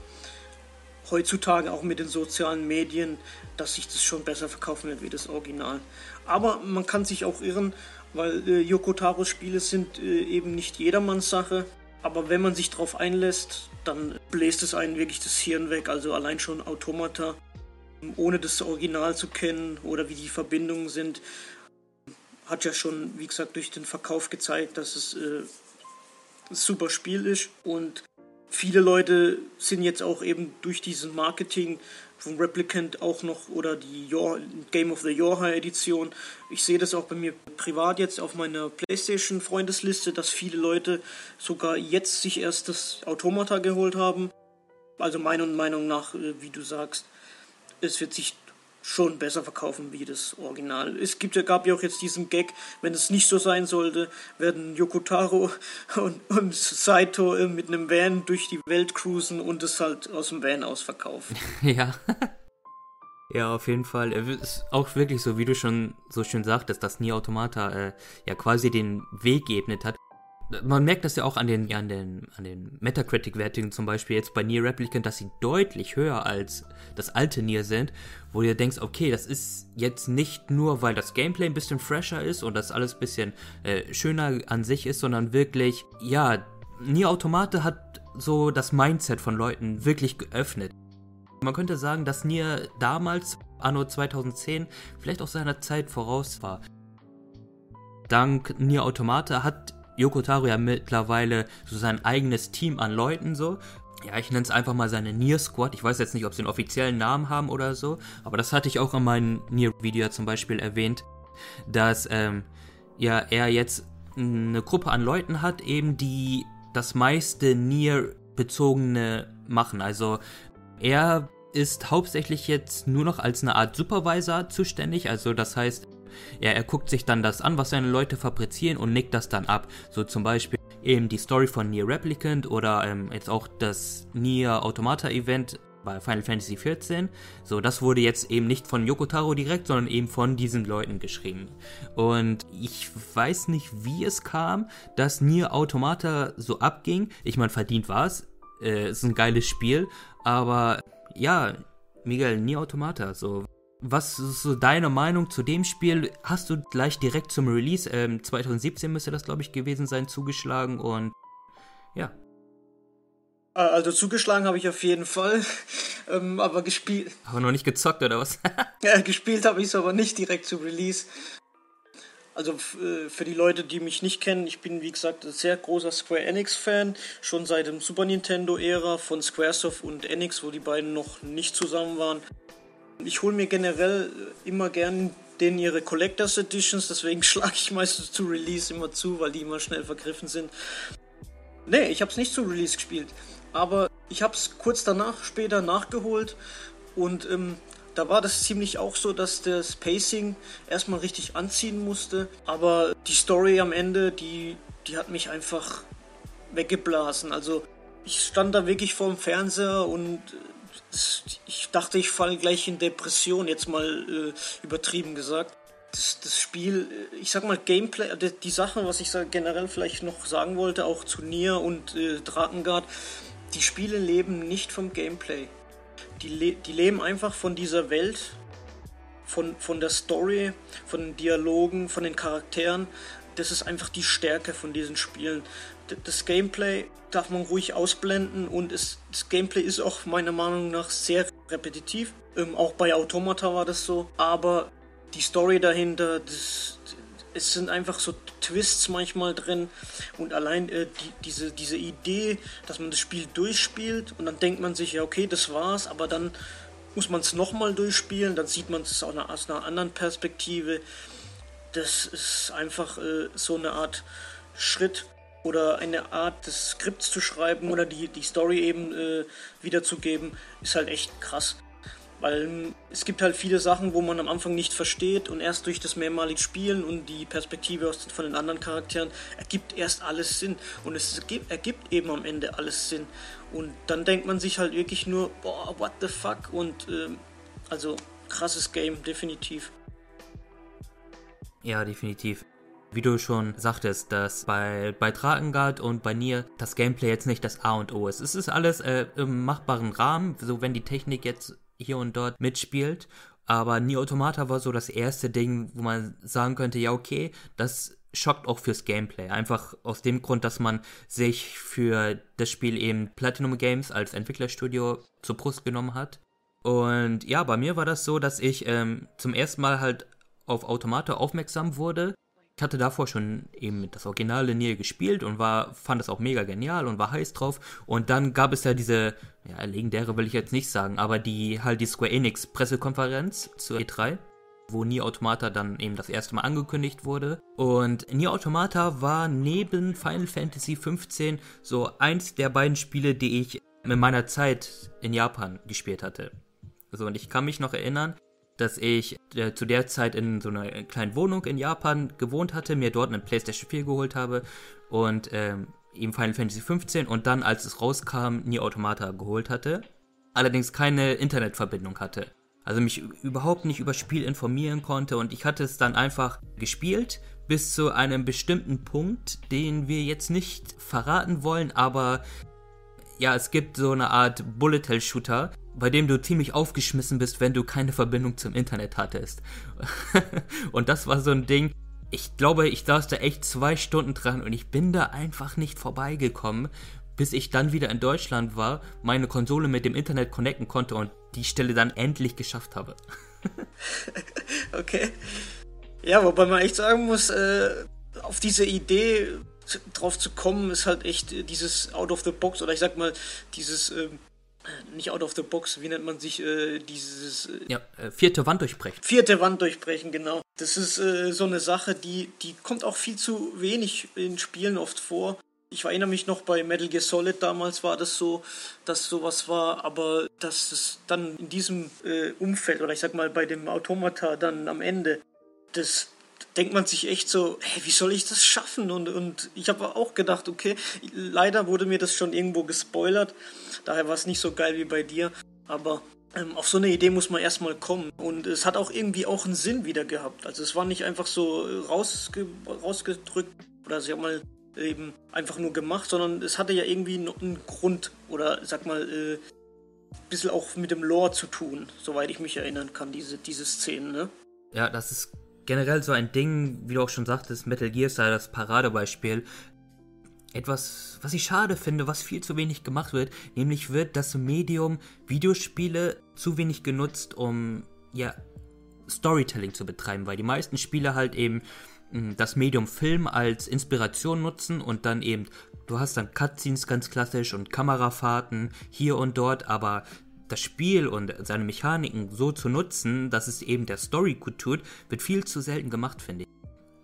heutzutage auch mit den sozialen Medien, dass sich das schon besser verkaufen wird wie das Original. Aber man kann sich auch irren, weil äh, Yoko Taros Spiele sind äh, eben nicht jedermanns Sache. Aber wenn man sich darauf einlässt, dann bläst es einen wirklich das Hirn weg. Also allein schon Automata, ohne das Original zu kennen oder wie die Verbindungen sind, hat ja schon, wie gesagt, durch den Verkauf gezeigt, dass es äh, ein super Spiel ist. Und viele Leute sind jetzt auch eben durch diesen Marketing von Replicant auch noch oder die Your, Game of the Yorha Edition. Ich sehe das auch bei mir privat jetzt auf meiner PlayStation Freundesliste, dass viele Leute sogar jetzt sich erst das Automata geholt haben. Also meiner Meinung nach, äh, wie du sagst, es wird sich schon besser verkaufen wie das Original. Es gibt, gab ja auch jetzt diesen Gag, wenn es nicht so sein sollte, werden Yokotaro und, und Saito äh, mit einem Van durch die Welt cruisen und es halt aus dem Van aus verkaufen. ja. Ja, auf jeden Fall. Es ist auch wirklich so, wie du schon so schön sagtest, dass Nier Automata äh, ja quasi den Weg geebnet hat man merkt das ja auch an den, an den, an den Metacritic-Wertungen zum Beispiel jetzt bei Nier Replicant, dass sie deutlich höher als das alte Nier sind, wo du denkst, okay, das ist jetzt nicht nur, weil das Gameplay ein bisschen fresher ist und das alles ein bisschen äh, schöner an sich ist, sondern wirklich, ja, Nier Automate hat so das Mindset von Leuten wirklich geöffnet. Man könnte sagen, dass Nier damals, anno 2010, vielleicht auch seiner Zeit voraus war. Dank Nier Automata hat Yoko Taro ja mittlerweile so sein eigenes Team an Leuten so. Ja, ich nenne es einfach mal seine Nier Squad. Ich weiß jetzt nicht, ob sie einen offiziellen Namen haben oder so, aber das hatte ich auch in meinem Nier-Video zum Beispiel erwähnt, dass ähm, ja er jetzt eine Gruppe an Leuten hat, eben die das meiste Nier-bezogene machen. Also er ist hauptsächlich jetzt nur noch als eine Art Supervisor zuständig. Also das heißt, ja, er guckt sich dann das an, was seine Leute fabrizieren und nickt das dann ab. So zum Beispiel eben die Story von Nier Replicant oder ähm, jetzt auch das Nier Automata Event bei Final Fantasy XIV. So, das wurde jetzt eben nicht von Yokotaro direkt, sondern eben von diesen Leuten geschrieben. Und ich weiß nicht, wie es kam, dass Nier Automata so abging. Ich meine, verdient war es. Äh, ist ein geiles Spiel. Aber ja, Miguel, Nier Automata, so. Was ist so deine Meinung zu dem Spiel? Hast du gleich direkt zum Release, ähm, 2017 müsste das, glaube ich, gewesen sein, zugeschlagen und ja. Äh, also zugeschlagen habe ich auf jeden Fall, ähm, aber gespielt. Aber noch nicht gezockt oder was? ja, gespielt habe ich es aber nicht direkt zu Release. Also äh, für die Leute, die mich nicht kennen, ich bin wie gesagt ein sehr großer Square Enix-Fan, schon seit dem Super Nintendo-Ära von Squaresoft und Enix, wo die beiden noch nicht zusammen waren. Ich hole mir generell immer gern denen ihre Collectors Editions, deswegen schlage ich meistens zu Release immer zu, weil die immer schnell vergriffen sind. Nee, ich habe es nicht zu Release gespielt, aber ich habe es kurz danach später nachgeholt und ähm, da war das ziemlich auch so, dass das Pacing erstmal richtig anziehen musste, aber die Story am Ende, die, die hat mich einfach weggeblasen. Also ich stand da wirklich vorm Fernseher und ich dachte, ich falle gleich in Depression, jetzt mal äh, übertrieben gesagt. das, das Spiel, ich sag mal Gameplay, die, die Sache, was ich generell vielleicht noch sagen wollte, auch zu Nier und äh, Drakengard, die Spiele leben nicht vom Gameplay. Die, le die leben einfach von dieser Welt, von, von der Story, von den Dialogen, von den Charakteren. Das ist einfach die Stärke von diesen Spielen. Das Gameplay darf man ruhig ausblenden und es, das Gameplay ist auch meiner Meinung nach sehr repetitiv. Ähm, auch bei Automata war das so. Aber die Story dahinter, das, es sind einfach so Twists manchmal drin und allein äh, die, diese, diese Idee, dass man das Spiel durchspielt und dann denkt man sich, ja okay, das war's, aber dann muss man es nochmal durchspielen, dann sieht man es aus aus einer anderen Perspektive. Das ist einfach äh, so eine Art Schritt oder eine Art des Skripts zu schreiben oder die, die Story eben äh, wiederzugeben, ist halt echt krass. Weil ähm, es gibt halt viele Sachen, wo man am Anfang nicht versteht und erst durch das mehrmalige Spielen und die Perspektive von den anderen Charakteren ergibt erst alles Sinn. Und es ergibt eben am Ende alles Sinn. Und dann denkt man sich halt wirklich nur, boah, what the fuck? Und ähm, also krasses Game, definitiv. Ja, definitiv. Wie du schon sagtest, dass bei, bei Drakengard und bei Nier das Gameplay jetzt nicht das A und O ist. Es ist alles äh, im machbaren Rahmen, so wenn die Technik jetzt hier und dort mitspielt. Aber Nier Automata war so das erste Ding, wo man sagen könnte, ja okay, das schockt auch fürs Gameplay. Einfach aus dem Grund, dass man sich für das Spiel eben Platinum Games als Entwicklerstudio zur Brust genommen hat. Und ja, bei mir war das so, dass ich ähm, zum ersten Mal halt auf Automata aufmerksam wurde ich hatte davor schon eben das originale Nier gespielt und war, fand es auch mega genial und war heiß drauf. Und dann gab es ja diese, ja, legendäre will ich jetzt nicht sagen, aber die halt die Square Enix Pressekonferenz zur E3 wo Nier Automata dann eben das erste Mal angekündigt wurde. Und Nier Automata war neben Final Fantasy XV so eins der beiden Spiele, die ich in meiner Zeit in Japan gespielt hatte. So, und ich kann mich noch erinnern, dass ich äh, zu der Zeit in so einer kleinen Wohnung in Japan gewohnt hatte, mir dort einen PlayStation 4 geholt habe und ähm, eben Final Fantasy 15 und dann, als es rauskam, Nier Automata geholt hatte. Allerdings keine Internetverbindung hatte. Also mich überhaupt nicht über Spiel informieren konnte und ich hatte es dann einfach gespielt bis zu einem bestimmten Punkt, den wir jetzt nicht verraten wollen, aber ja, es gibt so eine Art Bullet Hell Shooter, bei dem du ziemlich aufgeschmissen bist, wenn du keine Verbindung zum Internet hattest. und das war so ein Ding, ich glaube, ich saß da echt zwei Stunden dran und ich bin da einfach nicht vorbeigekommen, bis ich dann wieder in Deutschland war, meine Konsole mit dem Internet connecten konnte und die Stelle dann endlich geschafft habe. okay. Ja, wobei man echt sagen muss, äh, auf diese Idee drauf zu kommen, ist halt echt dieses Out of the Box oder ich sag mal, dieses ähm, nicht out of the box, wie nennt man sich äh, dieses. Äh, ja, äh, vierte Wand durchbrechen. Vierte Wand durchbrechen, genau. Das ist äh, so eine Sache, die, die kommt auch viel zu wenig in Spielen oft vor. Ich erinnere mich noch bei Metal Gear Solid damals war das so, dass sowas war, aber dass es dann in diesem äh, Umfeld oder ich sag mal bei dem Automata dann am Ende, das, denkt man sich echt so, hey, wie soll ich das schaffen? Und, und ich habe auch gedacht, okay, leider wurde mir das schon irgendwo gespoilert, daher war es nicht so geil wie bei dir, aber ähm, auf so eine Idee muss man erstmal kommen. Und es hat auch irgendwie auch einen Sinn wieder gehabt. Also es war nicht einfach so rausge rausgedrückt oder sag mal eben einfach nur gemacht, sondern es hatte ja irgendwie einen Grund oder sag mal äh, ein bisschen auch mit dem Lore zu tun, soweit ich mich erinnern kann, diese, diese Szenen, ne? Ja, das ist generell so ein Ding, wie du auch schon sagtest, Metal Gear sei das Paradebeispiel. Etwas, was ich schade finde, was viel zu wenig gemacht wird, nämlich wird das Medium Videospiele zu wenig genutzt, um ja Storytelling zu betreiben, weil die meisten Spiele halt eben hm, das Medium Film als Inspiration nutzen und dann eben, du hast dann Cutscenes ganz klassisch und Kamerafahrten hier und dort, aber das Spiel und seine Mechaniken so zu nutzen, dass es eben der Story gut tut, wird viel zu selten gemacht, finde ich.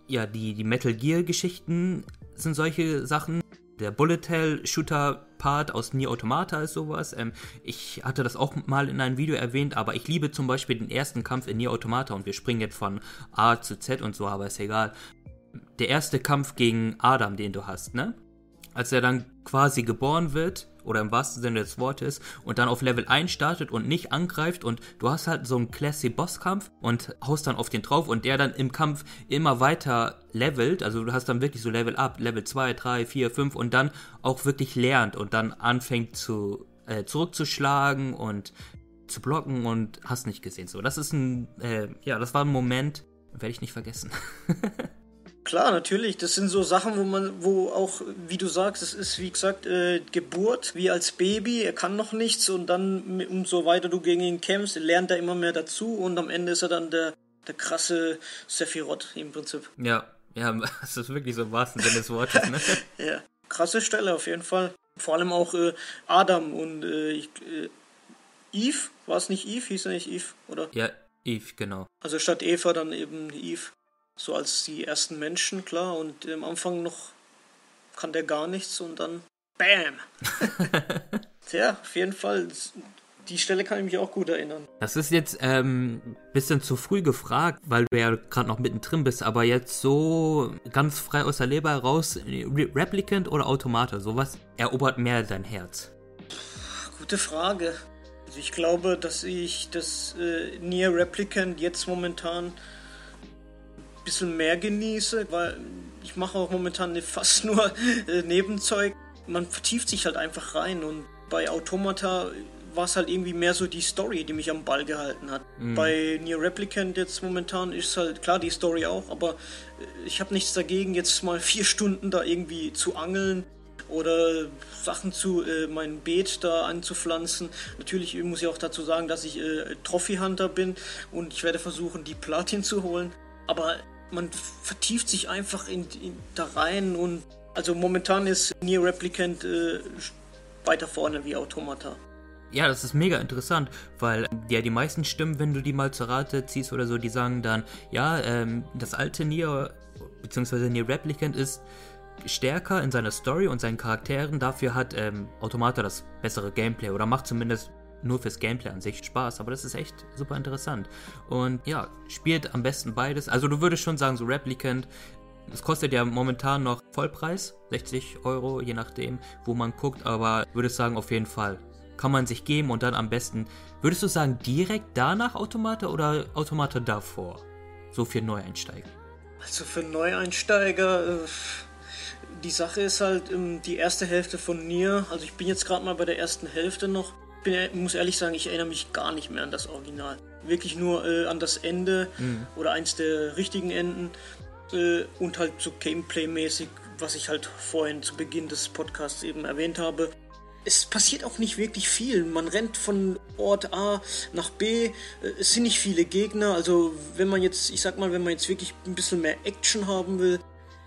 Ja, die, die Metal Gear Geschichten sind solche Sachen. Der Bullet Hell Shooter Part aus Nier Automata ist sowas. Ähm, ich hatte das auch mal in einem Video erwähnt, aber ich liebe zum Beispiel den ersten Kampf in Nier Automata und wir springen jetzt von A zu Z und so, aber ist egal. Der erste Kampf gegen Adam, den du hast, ne? Als er dann quasi geboren wird oder im wahrsten Sinne des Wortes und dann auf Level 1 startet und nicht angreift und du hast halt so einen classy Bosskampf und haust dann auf den drauf und der dann im Kampf immer weiter levelt, also du hast dann wirklich so Level up, Level 2, 3, 4, 5 und dann auch wirklich lernt und dann anfängt zu äh, zurückzuschlagen und zu blocken und hast nicht gesehen. So, das ist ein, äh, ja, das war ein Moment, werde ich nicht vergessen. Klar, natürlich. Das sind so Sachen, wo man, wo auch, wie du sagst, es ist wie gesagt äh, Geburt, wie als Baby. Er kann noch nichts und dann, umso weiter du gegen ihn kämpfst, lernt er immer mehr dazu und am Ende ist er dann der, der krasse Sephiroth im Prinzip. Ja, ja, das ist wirklich so im wahrsten Sinne des Wortes, ne? ja, krasse Stelle auf jeden Fall. Vor allem auch äh, Adam und äh, äh, Eve, war es nicht Eve? Hieß er nicht Eve, oder? Ja, Eve, genau. Also statt Eva dann eben Eve. So als die ersten Menschen, klar. Und am Anfang noch kann der gar nichts und dann BAM! Tja, auf jeden Fall. Die Stelle kann ich mich auch gut erinnern. Das ist jetzt ein ähm, bisschen zu früh gefragt, weil du ja gerade noch mittendrin bist, aber jetzt so ganz frei aus der Leber heraus, Replicant oder Automata, sowas erobert mehr dein Herz? Gute Frage. Also ich glaube, dass ich das äh, Nier Replicant jetzt momentan bisschen mehr genieße, weil ich mache auch momentan fast nur äh, Nebenzeug. Man vertieft sich halt einfach rein und bei Automata war es halt irgendwie mehr so die Story, die mich am Ball gehalten hat. Mhm. Bei Nier Replicant jetzt momentan ist halt klar die Story auch, aber äh, ich habe nichts dagegen, jetzt mal vier Stunden da irgendwie zu angeln oder Sachen zu äh, mein Beet da anzupflanzen. Natürlich muss ich auch dazu sagen, dass ich äh, Trophy Hunter bin und ich werde versuchen, die Platin zu holen. Aber man vertieft sich einfach in, in da rein und also momentan ist Nier Replicant äh, weiter vorne wie Automata. Ja, das ist mega interessant, weil ja die meisten Stimmen, wenn du die mal zur Rate ziehst oder so, die sagen dann, ja, ähm, das alte Nier beziehungsweise Nier Replicant ist stärker in seiner Story und seinen Charakteren. Dafür hat ähm, Automata das bessere Gameplay oder macht zumindest nur fürs Gameplay an sich Spaß, aber das ist echt super interessant. Und ja, spielt am besten beides. Also du würdest schon sagen, so Replicant, es kostet ja momentan noch Vollpreis, 60 Euro, je nachdem, wo man guckt, aber würdest sagen, auf jeden Fall. Kann man sich geben und dann am besten, würdest du sagen, direkt danach Automata oder Automata davor? So für Neueinsteiger. Also für Neueinsteiger, äh die Sache ist halt ähm, die erste Hälfte von Nier. Also ich bin jetzt gerade mal bei der ersten Hälfte noch. Ich muss ehrlich sagen, ich erinnere mich gar nicht mehr an das Original. Wirklich nur äh, an das Ende mhm. oder eins der richtigen Enden äh, und halt so Gameplay-mäßig, was ich halt vorhin zu Beginn des Podcasts eben erwähnt habe. Es passiert auch nicht wirklich viel. Man rennt von Ort A nach B. Äh, es sind nicht viele Gegner. Also wenn man jetzt, ich sag mal, wenn man jetzt wirklich ein bisschen mehr Action haben will,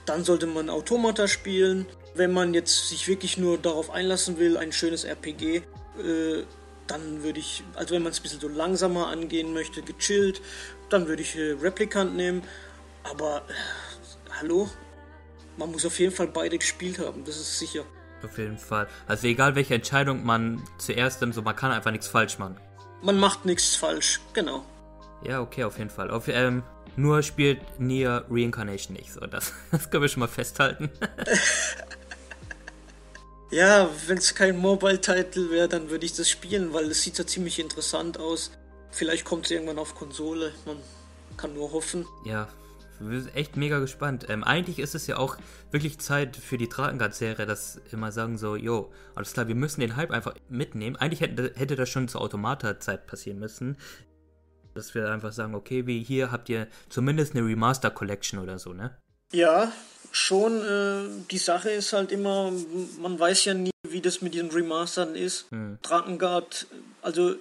dann sollte man Automata spielen. Wenn man jetzt sich wirklich nur darauf einlassen will, ein schönes RPG, äh, dann würde ich, also wenn man es ein bisschen so langsamer angehen möchte, gechillt, dann würde ich äh, Replicant nehmen. Aber äh, hallo, man muss auf jeden Fall beide gespielt haben, das ist sicher. Auf jeden Fall. Also egal welche Entscheidung man zuerst nimmt, so man kann einfach nichts falsch machen. Man macht nichts falsch, genau. Ja, okay, auf jeden Fall. Auf, ähm, nur spielt Nier Reincarnation nicht so. Das, das können wir schon mal festhalten. ja, wenn es kein Mobile-Title wäre, dann würde ich das spielen, weil es sieht ja ziemlich interessant aus. Vielleicht kommt es irgendwann auf Konsole. Man kann nur hoffen. Ja, wir sind echt mega gespannt. Ähm, eigentlich ist es ja auch wirklich Zeit für die Drakengard-Serie, dass immer sagen so, jo, alles klar, wir müssen den Hype einfach mitnehmen. Eigentlich hätte, hätte das schon zur Automata-Zeit passieren müssen. Dass wir einfach sagen, okay, wie hier habt ihr zumindest eine Remaster Collection oder so, ne? Ja, schon. Äh, die Sache ist halt immer, man weiß ja nie, wie das mit diesen Remastern ist. Hm. Drakengard, also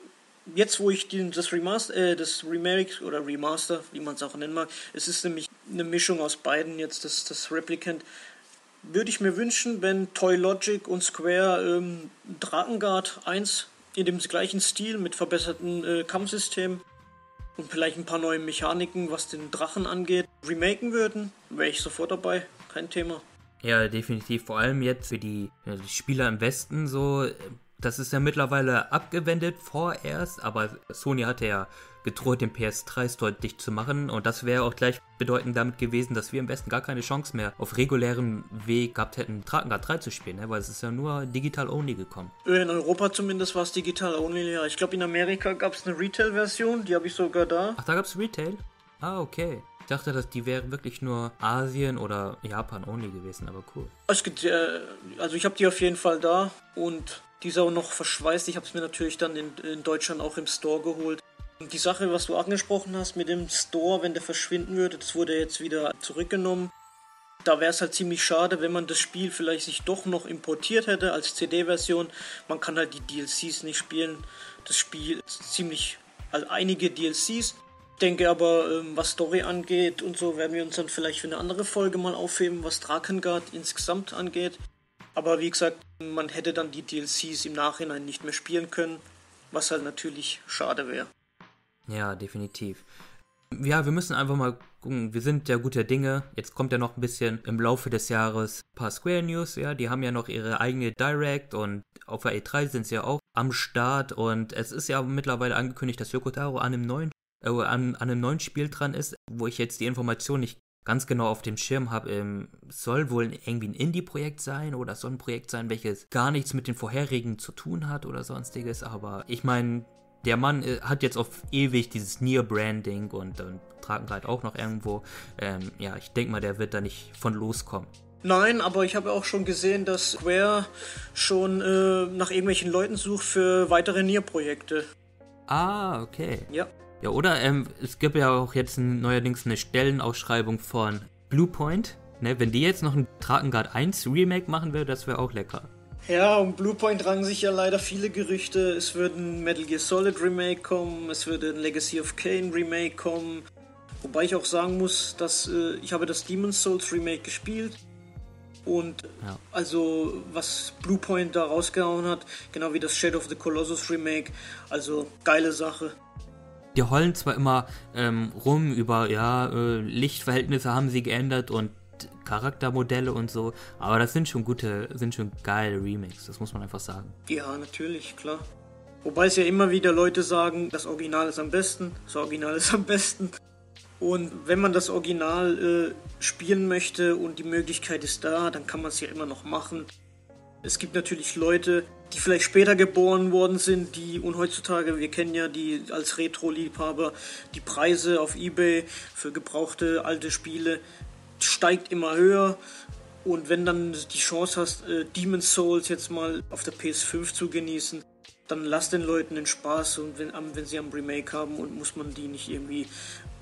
jetzt, wo ich den, das Remaster, äh, das Remake oder Remaster, wie man es auch nennen mag, es ist nämlich eine Mischung aus beiden jetzt, das, das Replicant. Würde ich mir wünschen, wenn Toy Logic und Square ähm, Drakengard 1 in dem gleichen Stil mit verbesserten äh, Kampfsystemen und vielleicht ein paar neue Mechaniken, was den Drachen angeht, remaken würden, wäre ich sofort dabei. Kein Thema. Ja, definitiv. Vor allem jetzt für die, ja, die Spieler im Westen so. Das ist ja mittlerweile abgewendet vorerst, aber Sony hatte ja gedroht, den PS3-Store dicht zu machen. Und das wäre auch gleich bedeutend damit gewesen, dass wir im Westen gar keine Chance mehr auf regulärem Weg gehabt hätten, Drakengard 3 zu spielen, ne? weil es ist ja nur digital-only gekommen. In Europa zumindest war es digital-only, ja. Ich glaube, in Amerika gab es eine Retail-Version, die habe ich sogar da. Ach, da gab es Retail? Ah, okay. Ich dachte, dass die wäre wirklich nur Asien oder Japan only gewesen, aber cool. Es gibt, äh, also ich habe die auf jeden Fall da und die ist auch noch verschweißt. Ich habe es mir natürlich dann in, in Deutschland auch im Store geholt. Und die Sache, was du angesprochen hast mit dem Store, wenn der verschwinden würde, das wurde jetzt wieder zurückgenommen. Da wäre es halt ziemlich schade, wenn man das Spiel vielleicht sich doch noch importiert hätte als CD-Version. Man kann halt die DLCs nicht spielen. Das Spiel ist ziemlich, also einige DLCs. Denke aber, ähm, was Story angeht und so, werden wir uns dann vielleicht für eine andere Folge mal aufheben, was Drakengard insgesamt angeht. Aber wie gesagt, man hätte dann die DLCs im Nachhinein nicht mehr spielen können, was halt natürlich schade wäre. Ja, definitiv. Ja, wir müssen einfach mal gucken. Wir sind ja guter Dinge. Jetzt kommt ja noch ein bisschen im Laufe des Jahres ein paar Square News. Ja, die haben ja noch ihre eigene Direct und auf der E3 sind sie ja auch am Start. Und es ist ja mittlerweile angekündigt, dass Yoko Taro an einem neuen, äh, an, an einem neuen Spiel dran ist, wo ich jetzt die Information nicht ganz genau auf dem Schirm habe, ähm, soll wohl irgendwie ein Indie-Projekt sein oder soll ein Projekt sein, welches gar nichts mit den vorherigen zu tun hat oder sonstiges. Aber ich meine, der Mann äh, hat jetzt auf ewig dieses Near-Branding und, und tragen halt auch noch irgendwo. Ähm, ja, ich denke mal, der wird da nicht von loskommen. Nein, aber ich habe auch schon gesehen, dass Square schon äh, nach irgendwelchen Leuten sucht für weitere Nier-Projekte. Ah, okay. Ja. Ja, oder ähm, es gibt ja auch jetzt neuerdings eine Stellenausschreibung von Bluepoint. Ne, wenn die jetzt noch ein Drakengard 1 Remake machen würde, das wäre auch lecker. Ja, um Bluepoint rangen sich ja leider viele Gerüchte. Es würde ein Metal Gear Solid Remake kommen, es würde ein Legacy of Kane Remake kommen. Wobei ich auch sagen muss, dass äh, ich habe das Demon's Souls Remake gespielt. Und ja. also was Bluepoint da rausgehauen hat, genau wie das Shadow of the Colossus Remake, also geile Sache. Die heulen zwar immer ähm, rum über, ja, äh, Lichtverhältnisse haben sie geändert und Charaktermodelle und so. Aber das sind schon gute, sind schon geile Remakes, das muss man einfach sagen. Ja, natürlich, klar. Wobei es ja immer wieder Leute sagen, das Original ist am besten, das Original ist am besten. Und wenn man das Original äh, spielen möchte und die Möglichkeit ist da, dann kann man es ja immer noch machen. Es gibt natürlich Leute, die vielleicht später geboren worden sind, die und heutzutage, wir kennen ja die als Retro-Liebhaber, die Preise auf Ebay für gebrauchte alte Spiele steigt immer höher. Und wenn dann die Chance hast, äh, Demon's Souls jetzt mal auf der PS5 zu genießen, dann lass den Leuten den Spaß und wenn, wenn sie am Remake haben und muss man die nicht irgendwie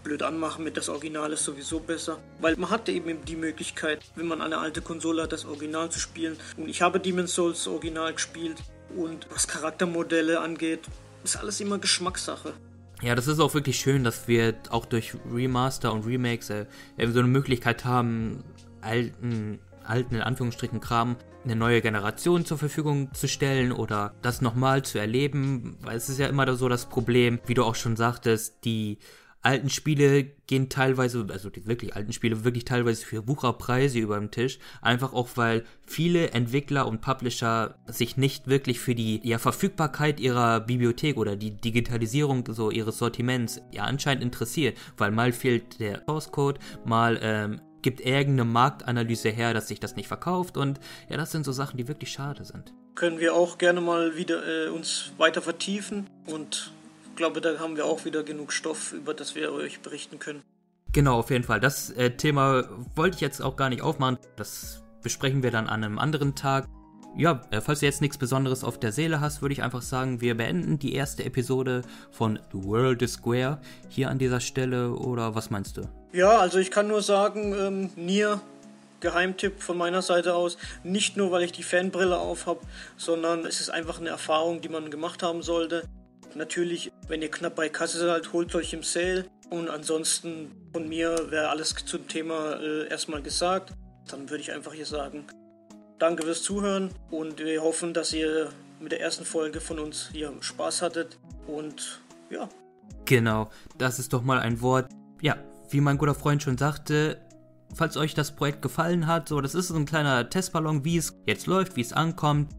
blöd anmachen mit das Original ist sowieso besser. Weil man hat eben die Möglichkeit, wenn man eine alte Konsole hat, das Original zu spielen. Und ich habe Demon's Souls Original gespielt und was Charaktermodelle angeht, ist alles immer Geschmackssache. Ja, das ist auch wirklich schön, dass wir auch durch Remaster und Remakes äh, so eine Möglichkeit haben, alten, alten in Anführungsstrichen Kram eine neue Generation zur Verfügung zu stellen oder das nochmal zu erleben. Weil es ist ja immer so das Problem, wie du auch schon sagtest, die alten Spiele gehen teilweise, also die wirklich alten Spiele, wirklich teilweise für Wucherpreise über den Tisch. Einfach auch, weil viele Entwickler und Publisher sich nicht wirklich für die ja, Verfügbarkeit ihrer Bibliothek oder die Digitalisierung so ihres Sortiments ja anscheinend interessiert. Weil mal fehlt der Source Code, mal ähm, gibt irgendeine Marktanalyse her, dass sich das nicht verkauft und ja, das sind so Sachen, die wirklich schade sind. Können wir auch gerne mal wieder äh, uns weiter vertiefen und glaube, da haben wir auch wieder genug Stoff, über das wir euch berichten können. Genau, auf jeden Fall. Das äh, Thema wollte ich jetzt auch gar nicht aufmachen. Das besprechen wir dann an einem anderen Tag. Ja, äh, falls du jetzt nichts Besonderes auf der Seele hast, würde ich einfach sagen, wir beenden die erste Episode von The World is Square hier an dieser Stelle. Oder was meinst du? Ja, also ich kann nur sagen, ähm, Nier Geheimtipp von meiner Seite aus. Nicht nur, weil ich die Fanbrille auf habe, sondern es ist einfach eine Erfahrung, die man gemacht haben sollte. Natürlich, wenn ihr knapp bei Kasse seid, holt euch im Sale. Und ansonsten von mir wäre alles zum Thema äh, erstmal gesagt. Dann würde ich einfach hier sagen, danke fürs Zuhören und wir hoffen, dass ihr mit der ersten Folge von uns hier Spaß hattet. Und ja. Genau, das ist doch mal ein Wort. Ja, wie mein guter Freund schon sagte, falls euch das Projekt gefallen hat, so das ist so ein kleiner Testballon, wie es jetzt läuft, wie es ankommt.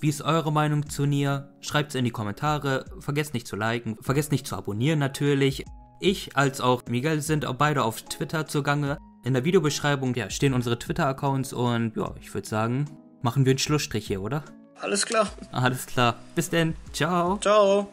Wie ist eure Meinung zu Nier? Schreibt es in die Kommentare. Vergesst nicht zu liken. Vergesst nicht zu abonnieren natürlich. Ich als auch Miguel sind auch beide auf Twitter zugange. In der Videobeschreibung ja, stehen unsere Twitter-Accounts und ja, ich würde sagen, machen wir einen Schlussstrich hier, oder? Alles klar. Alles klar. Bis denn. Ciao. Ciao.